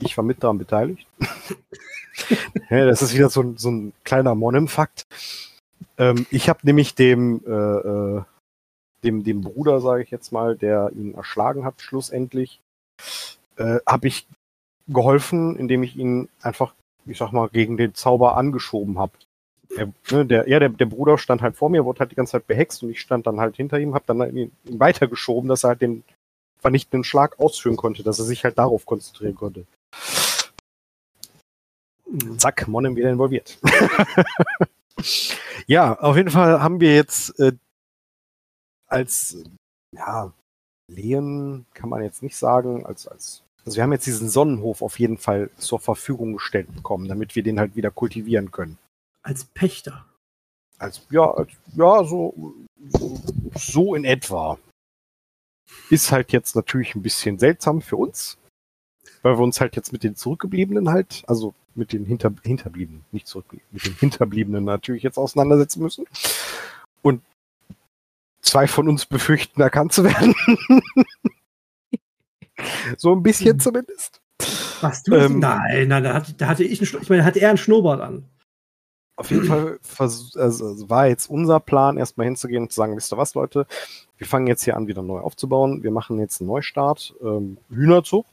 ich war mit daran beteiligt. ja, das ist wieder so, ein, so ein kleiner Monem-Fakt. Ähm, ich habe nämlich dem, äh, äh, dem, dem Bruder, sage ich jetzt mal, der ihn erschlagen hat, schlussendlich, äh, habe ich geholfen, indem ich ihn einfach, ich sag mal, gegen den Zauber angeschoben habe. Der, ne, der, ja, der, der Bruder stand halt vor mir, wurde halt die ganze Zeit behext und ich stand dann halt hinter ihm, habe dann ihn, ihn weitergeschoben, dass er halt den vernichtenden Schlag ausführen konnte, dass er sich halt darauf konzentrieren konnte. Zack, Monem wieder involviert. ja, auf jeden Fall haben wir jetzt äh, als, ja, Lehen kann man jetzt nicht sagen, als, als, also wir haben jetzt diesen Sonnenhof auf jeden Fall zur Verfügung gestellt bekommen, damit wir den halt wieder kultivieren können. Als Pächter? Als, ja, als, ja, so, so, so in etwa. Ist halt jetzt natürlich ein bisschen seltsam für uns, weil wir uns halt jetzt mit den Zurückgebliebenen halt, also mit den Hinter Hinterbliebenen, nicht zurückgeblieben, mit den Hinterbliebenen natürlich jetzt auseinandersetzen müssen. Und zwei von uns befürchten, erkannt zu werden. so ein bisschen hm. zumindest. Was du? Ähm, nein, nein, da hatte, da hatte ich einen, ich meine, hatte er einen Schnurrbart an. Auf jeden Fall also war jetzt unser Plan, erstmal hinzugehen und zu sagen, wisst ihr was, Leute, wir fangen jetzt hier an, wieder neu aufzubauen. Wir machen jetzt einen Neustart. Ähm, Hühnerzug.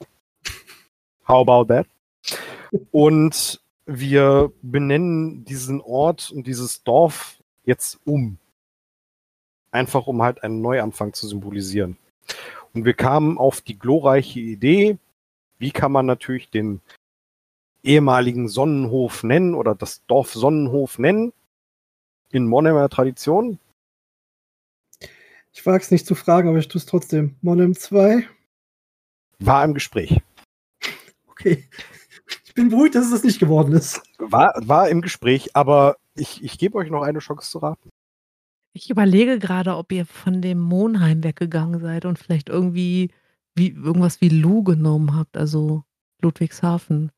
How about that? Und wir benennen diesen Ort und dieses Dorf jetzt um. Einfach um halt einen Neuanfang zu symbolisieren. Und wir kamen auf die glorreiche Idee, wie kann man natürlich den ehemaligen Sonnenhof nennen oder das Dorf Sonnenhof nennen in Monemer Tradition. Ich wage es nicht zu fragen, aber ich tue es trotzdem. Monem 2? War im Gespräch. Okay. Ich bin beruhigt, dass es das nicht geworden ist. War, war im Gespräch, aber ich, ich gebe euch noch eine Chance zu raten. Ich überlege gerade, ob ihr von dem Monheim weggegangen seid und vielleicht irgendwie wie, irgendwas wie Lu genommen habt, also Ludwigshafen.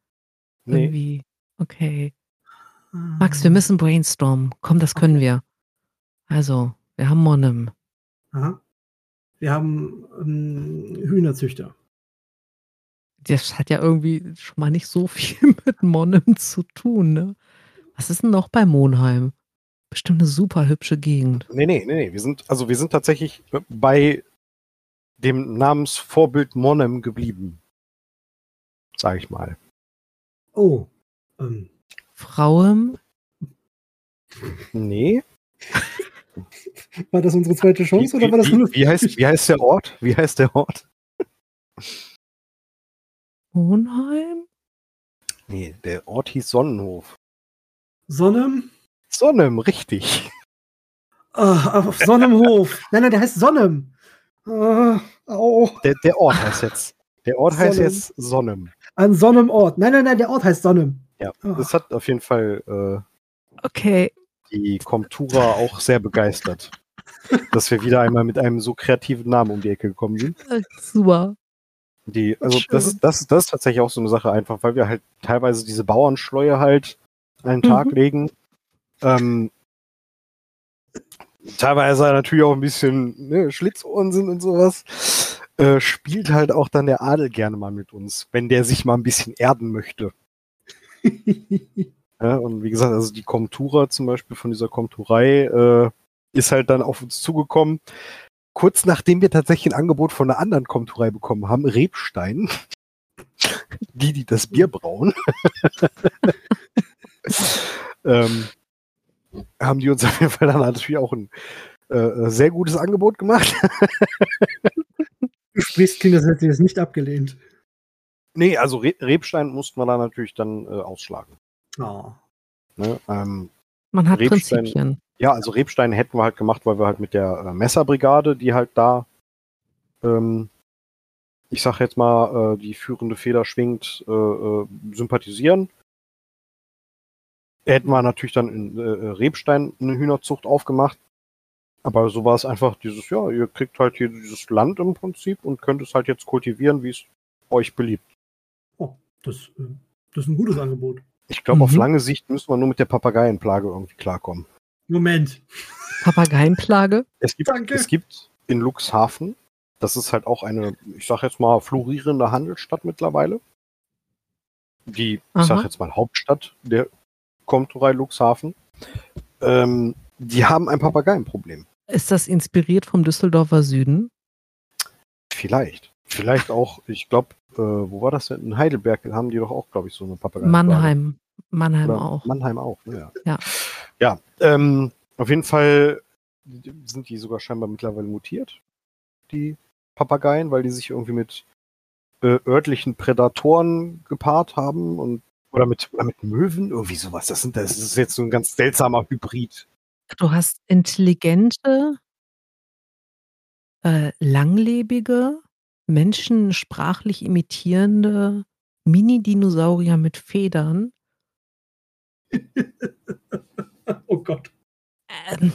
Nee. Irgendwie. Okay. Max, wir müssen brainstormen. Komm, das können wir. Also, wir haben Monem. Aha. Wir haben ähm, Hühnerzüchter. Das hat ja irgendwie schon mal nicht so viel mit Monem zu tun, ne? Was ist denn noch bei Monheim? Bestimmt eine super hübsche Gegend. Nee, nee, nee, nee. Wir sind, also wir sind tatsächlich bei dem Namensvorbild Monem geblieben. Sag ich mal. Oh. Ähm, Frauem? Nee. war das unsere zweite Chance Wie, oder war das wie, nur wie, heißt, wie heißt der Ort? Wie heißt der Ort? Monheim? Nee, der Ort hieß Sonnenhof. Sonne? Sonnem, richtig. Ah, auf Sonnemhof. nein, nein, der heißt Sonnem. Ah, au. Der, der Ort heißt jetzt. Der Ort heißt Sonnem. jetzt Sonnem. An Sonnemort. Nein, nein, nein, der Ort heißt Sonnem. Ja, Ah. das hat auf jeden Fall äh, Okay. die Comtura auch sehr begeistert, dass wir wieder einmal mit einem so kreativen Namen um die Ecke gekommen sind. Super. Die, also das ist, das, das ist tatsächlich auch so eine Sache, einfach weil wir halt teilweise diese Bauernschleue halt den Tag Mhm. legen. Ähm, teilweise natürlich auch ein bisschen ne, Schlitzohren sind und sowas. Äh, spielt halt auch dann der Adel gerne mal mit uns, wenn der sich mal ein bisschen erden möchte. Ja, und wie gesagt, also die Komtura zum Beispiel von dieser Komturei äh, ist halt dann auf uns zugekommen. Kurz nachdem wir tatsächlich ein Angebot von einer anderen Komturei bekommen haben, Rebstein, die, die das Bier brauen, ähm, haben die uns auf jeden Fall dann natürlich auch ein äh, sehr gutes Angebot gemacht. Du sprichst, klingt, als hätte sie es nicht abgelehnt. nee, also Re Rebstein mussten wir da natürlich dann äh, ausschlagen. Oh. Ne? Ähm, Man hat Rebstein- Prinzipien. Ja, also Rebstein hätten wir halt gemacht, weil wir halt mit der äh, Messerbrigade, die halt da, ähm, ich sag jetzt mal, äh, die führende Feder schwingt, äh, äh, sympathisieren. Hätten wir natürlich dann in äh, äh, Rebstein eine Hühnerzucht aufgemacht. Aber so war es einfach dieses, ja, ihr kriegt halt hier dieses Land im Prinzip und könnt es halt jetzt kultivieren, wie es euch beliebt. oh das, das ist ein gutes Angebot. Ich glaube, auf Mhm. lange Sicht müssen wir nur mit der Papageienplage irgendwie klarkommen. Moment. Papageienplage? Es gibt, Danke. es gibt in Luxhaven, das ist halt auch eine, ich sag jetzt mal, florierende Handelsstadt mittlerweile. Die, ich Aha. sag jetzt mal, Hauptstadt der Komturei Luxhaven. Ähm, die haben ein Papageienproblem. Ist das inspiriert vom Düsseldorfer Süden? Vielleicht. Vielleicht auch, ich glaube, äh, wo war das denn? In Heidelberg haben die doch auch, glaube ich, so eine Papageienplage. Mannheim. Mannheim Oder auch. Mannheim auch, ne, ja. Ja. Ja, ähm, auf jeden Fall sind die sogar scheinbar mittlerweile mutiert, die Papageien, weil die sich irgendwie mit äh, örtlichen Prädatoren gepaart haben und oder mit, oder mit Möwen, irgendwie sowas. Das, sind, das ist jetzt so ein ganz seltsamer Hybrid. Du hast intelligente, äh, langlebige, Menschen sprachlich imitierende Mini-Dinosaurier mit Federn. Oh Gott. Ähm,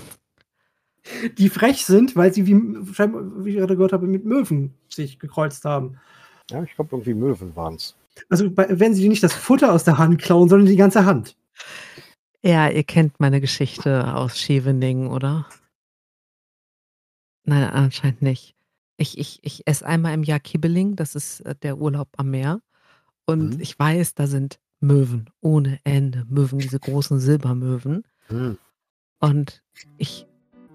Die frech sind, weil sie, wie, wie ich gerade gehört habe, mit Möwen sich gekreuzt haben. Ja, ich glaube, irgendwie Möwen waren es. Also, bei, wenn sie nicht das Futter aus der Hand klauen, sondern die ganze Hand. ja, ihr kennt meine Geschichte aus Scheveningen, oder? Nein, anscheinend nicht. Ich, ich, ich esse einmal im Jahr Kibbeling, das ist äh, der Urlaub am Meer. Und Mhm. ich weiß, da sind Möwen ohne Ende. Möwen, diese großen Silbermöwen. Hm. Und ich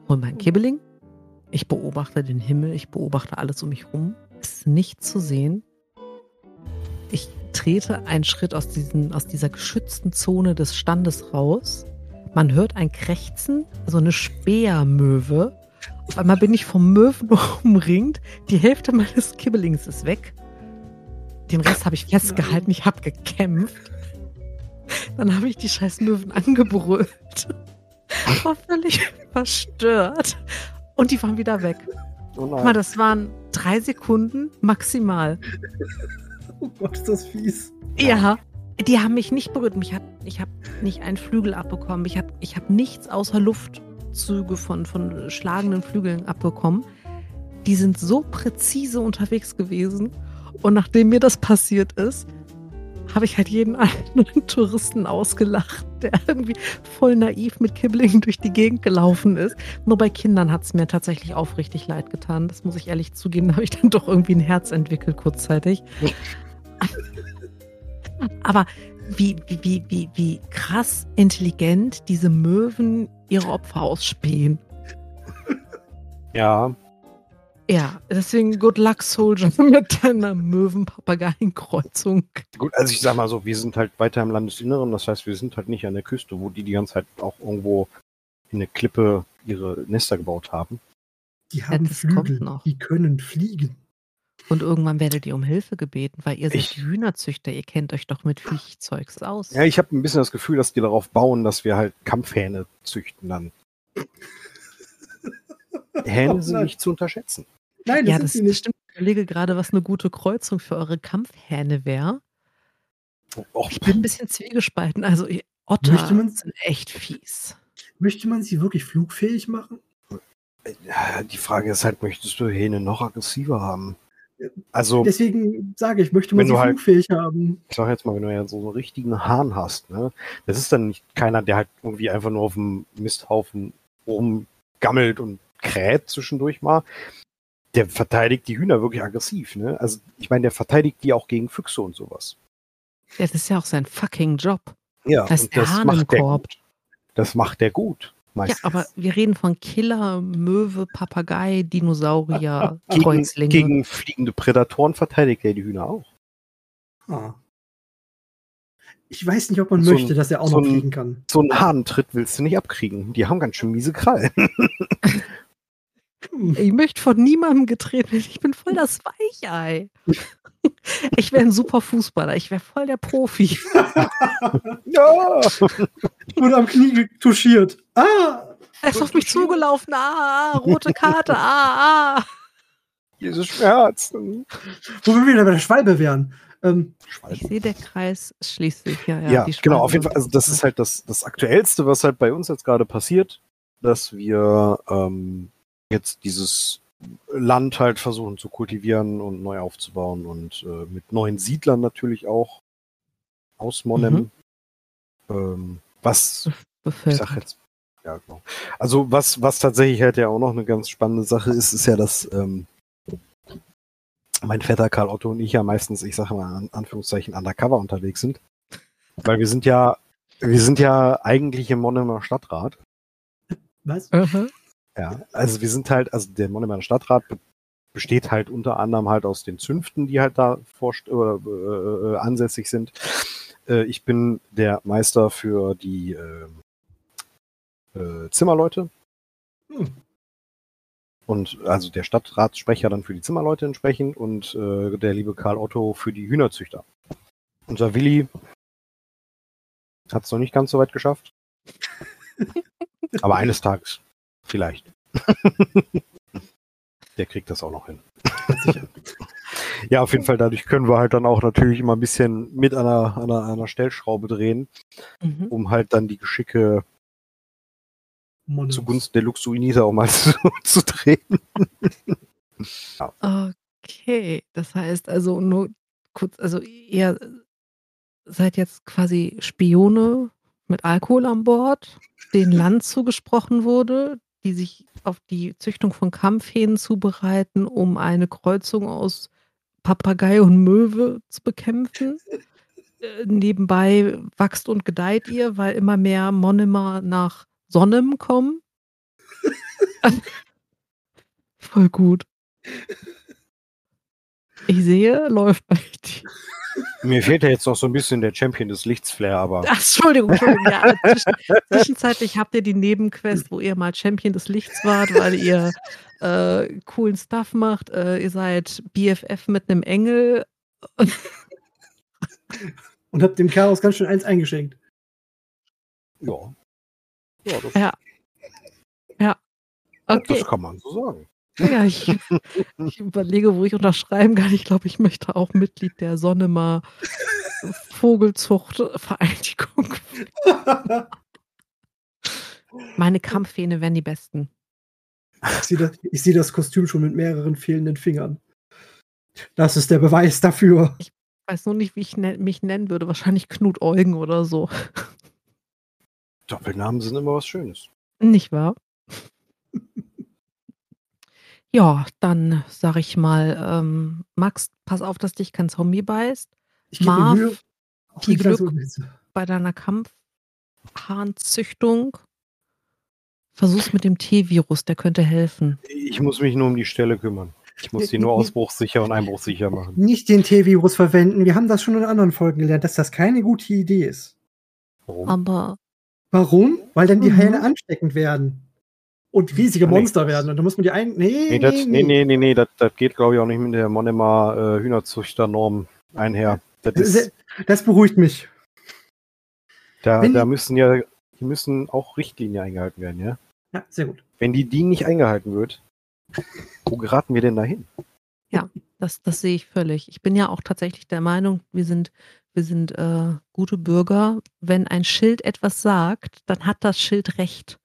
hole meinen Kibbeling, ich beobachte den Himmel, ich beobachte alles um mich rum. Es ist nicht zu sehen. Ich trete einen Schritt aus, diesen, aus dieser geschützten Zone des Standes raus. Man hört ein Krächzen, also eine Speermöwe. Auf einmal bin ich vom Möwen umringt. Die Hälfte meines Kibbelings ist weg. Den Rest habe ich festgehalten. Ich habe gekämpft. Dann habe ich die scheiß Möwen angebrüllt. War völlig verstört. Und die waren wieder weg. Oh Guck mal, das waren drei Sekunden maximal. Oh Gott, ist das fies. Ja, die haben mich nicht berührt. Mich hat, ich habe nicht einen Flügel abbekommen. Ich habe ich hab nichts außer Luftzüge von, von schlagenden Flügeln abbekommen. Die sind so präzise unterwegs gewesen. Und nachdem mir das passiert ist, habe ich halt jeden anderen Touristen ausgelacht, der irgendwie voll naiv mit Kibbling durch die Gegend gelaufen ist. Nur bei Kindern hat es mir tatsächlich aufrichtig leid getan. Das muss ich ehrlich zugeben. Da habe ich dann doch irgendwie ein Herz entwickelt kurzzeitig. Aber wie, wie, wie, wie krass intelligent diese Möwen ihre Opfer ausspähen. Ja, Ja, deswegen Good Luck Soldier mit deiner Möwen-Papageien-Kreuzung. gut, also ich sag mal so, wir sind halt weiter im Landesinneren, das heißt, wir sind halt nicht an der Küste, wo die die ganze Zeit auch irgendwo in eine Klippe ihre Nester gebaut haben. Die haben das kommt Flügel, noch. die können fliegen. Und irgendwann werdet ihr um Hilfe gebeten, weil ihr seid Ich- Hühnerzüchter, ihr kennt euch doch mit Viechzeugs aus. Ja, ich habe ein bisschen das Gefühl, dass die darauf bauen, dass wir halt Kampfhähne züchten dann. Hähne sind nicht zu unterschätzen. Nein, das ja, ist das sie nicht. stimmt. Ich überlege gerade, was eine gute Kreuzung für eure Kampfhähne wäre. Ich bin ein bisschen zwiegespalten. Also Otter Möchte man- sind echt fies. Möchte man sie wirklich flugfähig machen? ja, die Frage ist halt, möchtest du Hähne noch aggressiver haben? Also, Deswegen sage ich, möchte man sie halt- flugfähig haben. ich sag jetzt mal, wenn du ja so einen richtigen Hahn hast, ne, das ist dann nicht keiner, der halt irgendwie einfach nur auf dem Misthaufen rumgammelt und kräht zwischendurch mal. Der verteidigt die Hühner wirklich aggressiv, ne? Also, ich meine, der verteidigt die auch gegen Füchse und sowas. Ja, das ist ja auch sein fucking Job. Ja, Das ist und der das macht der gut. Das macht der gut. Ja, Meistens. aber wir reden von Killer, Möwe, Papagei, Dinosaurier, gegen, Kreuzlinge. gegen fliegende Prädatoren verteidigt er die Hühner auch. Ah. Ich weiß nicht, ob man So ein- möchte, dass er auch so noch fliegen kann. So einen Hahnentritt willst du nicht abkriegen. Die haben ganz schön miese Krallen. Ich möchte von niemandem getreten werden. Ich bin voll das Weichei. Ich wäre ein super Fußballer. Ich wäre voll der Profi. ja! Wurde am Knie touchiert. Ah! Er ist auf mich zugelaufen. Ah, ah, rote Karte. Ah, ah. Diese Schmerz. Wo wir wieder bei der Schwalbe wären. Ähm, Ich sehe, der Kreis schließt sich. Ja, ja, Ja, die genau, auf jeden Fall. Also das ist halt das, das Aktuellste, was halt bei uns jetzt gerade passiert, dass wir ähm, jetzt dieses Land halt versuchen zu kultivieren und neu aufzubauen und äh, mit neuen Siedlern natürlich auch aus Monem. Mhm. Ähm, was ich sag jetzt, ja genau. Also was, was tatsächlich halt ja auch noch eine ganz spannende Sache ist, ist ja, dass ähm, mein Vetter Karl Otto und ich ja meistens, ich sage mal in Anführungszeichen, undercover unterwegs sind. Weil wir sind ja, wir sind ja eigentlich im Monemer Stadtrat. was? Aha. Ja, also wir sind halt, also der Monemer Stadtrat be besteht halt unter anderem halt aus den Zünften, die halt da vorst oder, äh, äh, ansässig sind. Äh, ich bin der Meister für die äh, äh, Zimmerleute. Hm. Und also der Stadtratssprecher dann für die Zimmerleute entsprechend und äh, der liebe Karl Otto für die Hühnerzüchter. Unser Willi hat es noch nicht ganz so weit geschafft. Aber eines Tages vielleicht. der kriegt das auch noch hin. ja, auf jeden Fall, dadurch können wir halt dann auch natürlich immer ein bisschen mit einer, einer, einer Stellschraube drehen, Mhm. um halt dann die Geschicke Monos. zugunsten der Luxuiniter auch mal zu, zu drehen. Okay, das heißt also nur kurz, also ihr seid jetzt quasi Spione mit Alkohol an Bord, denen Land zugesprochen wurde, die sich auf die Züchtung von Kampfhähnen zubereiten, um eine Kreuzung aus Papagei und Möwe zu bekämpfen. Äh, nebenbei wächst und gedeiht ihr, weil immer mehr Monomer nach Sonnem kommen. Voll gut. Ich sehe, läuft bei dir. Mir fehlt ja jetzt noch so ein bisschen der Champion des Lichts-Flair, aber Ach, Entschuldigung, Entschuldigung. Ja, zwischen, zwischenzeitlich habt ihr die Nebenquest, wo ihr mal Champion des Lichts wart, weil ihr äh, coolen Stuff macht. Äh, ihr seid BFF mit einem Engel. Und hab dem Chaos ganz schön eins eingeschenkt. ja. Ja, das, Ja. Ja. Okay. das kann man so sagen. Ja, ich, ich überlege, wo ich unterschreiben kann. Ich glaube, ich möchte auch Mitglied der Sonnemar Vogelzuchtvereinigung. Meine Kampfhähne wären die besten. Ich sehe das, ich sehe das Kostüm schon mit mehreren fehlenden Fingern. Das ist der Beweis dafür. weiß nur nicht, wie ich ne mich nennen würde. Wahrscheinlich Knut Eugen oder so. Doppelnamen sind immer was Schönes. Nicht wahr? Ja, dann sage ich mal, ähm, Max, pass auf, dass dich kein Zombie beißt. Ich gebe Marv, Mühe. Auch viel Glück. so- bei deiner Kampfhahnzüchtung. Versuch's mit dem T-Virus, der könnte helfen. Ich muss mich nur um die Stelle kümmern. Ich muss die nur ausbruchssicher und einbruchsicher machen. Nicht den T-Virus verwenden. Wir haben das schon in anderen Folgen gelernt, dass das keine gute Idee ist. Warum? Aber Warum? Weil dann die Mhm. Hähne ansteckend werden. Und riesige Ah, nee. Monster werden. Und da muss man die ein. Nee, Nee, das, nee, nee, nee, nee, das, das geht, glaube ich, auch nicht mit der Monema äh, Hühnerzüchternorm einher. Das Das, ist, das beruhigt mich. da, wenn- da müssen ja, die müssen auch Richtlinien eingehalten werden, ja? Ja, sehr gut. Wenn die die nicht eingehalten wird, wo geraten wir denn dahin? das, das sehe ich völlig. Ich bin ja auch tatsächlich der Meinung, wir sind, wir sind äh, gute Bürger. Wenn ein Schild etwas sagt, dann hat das Schild recht.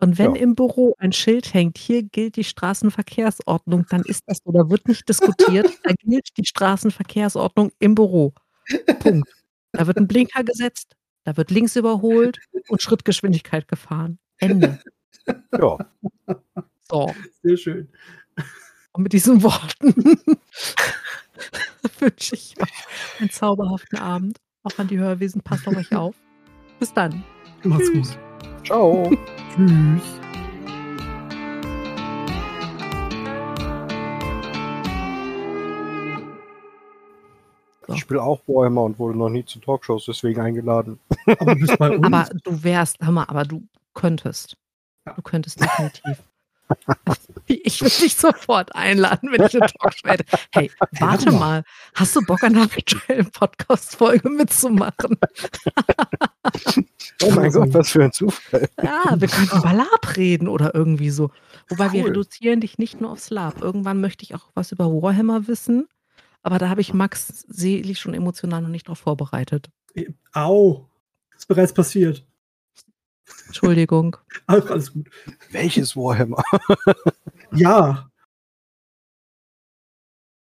Und wenn Ja. im Büro ein Schild hängt, hier gilt die Straßenverkehrsordnung, dann ist das so. Da wird nicht diskutiert. Da gilt die Straßenverkehrsordnung im Büro. Punkt. Da wird ein Blinker gesetzt, da wird links überholt und Schrittgeschwindigkeit gefahren. Ende. Ja, So. Sehr schön. Und mit diesen Worten wünsche ich euch einen zauberhaften Abend. Auch an die Hörwesen, passt auf euch auf. Bis dann. Macht's Tschüss. gut. Ciao. Tschüss. Ich spiele auch Warhammer und wurde noch nie zu Talkshows deswegen eingeladen. Aber du bist bei uns. Aber du wärst, hör mal, aber du könntest. Du könntest definitiv. Ich würde dich sofort einladen, wenn ich eine Talkshow hätte. Hey, warte mal. mal. Hast du Bock an einer aktuellen Podcast-Folge mitzumachen? Oh mein Gott, was für ein Zufall. Ja, wir könnten über Lab reden oder irgendwie so. Wobei wir Cool. reduzieren dich nicht nur aufs Lab. Irgendwann möchte ich auch was über Warhammer wissen. Aber da habe ich Max seelisch schon emotional noch nicht drauf vorbereitet. Au. Ist bereits passiert. Entschuldigung. Ach, alles gut. Welches Warhammer? Ja.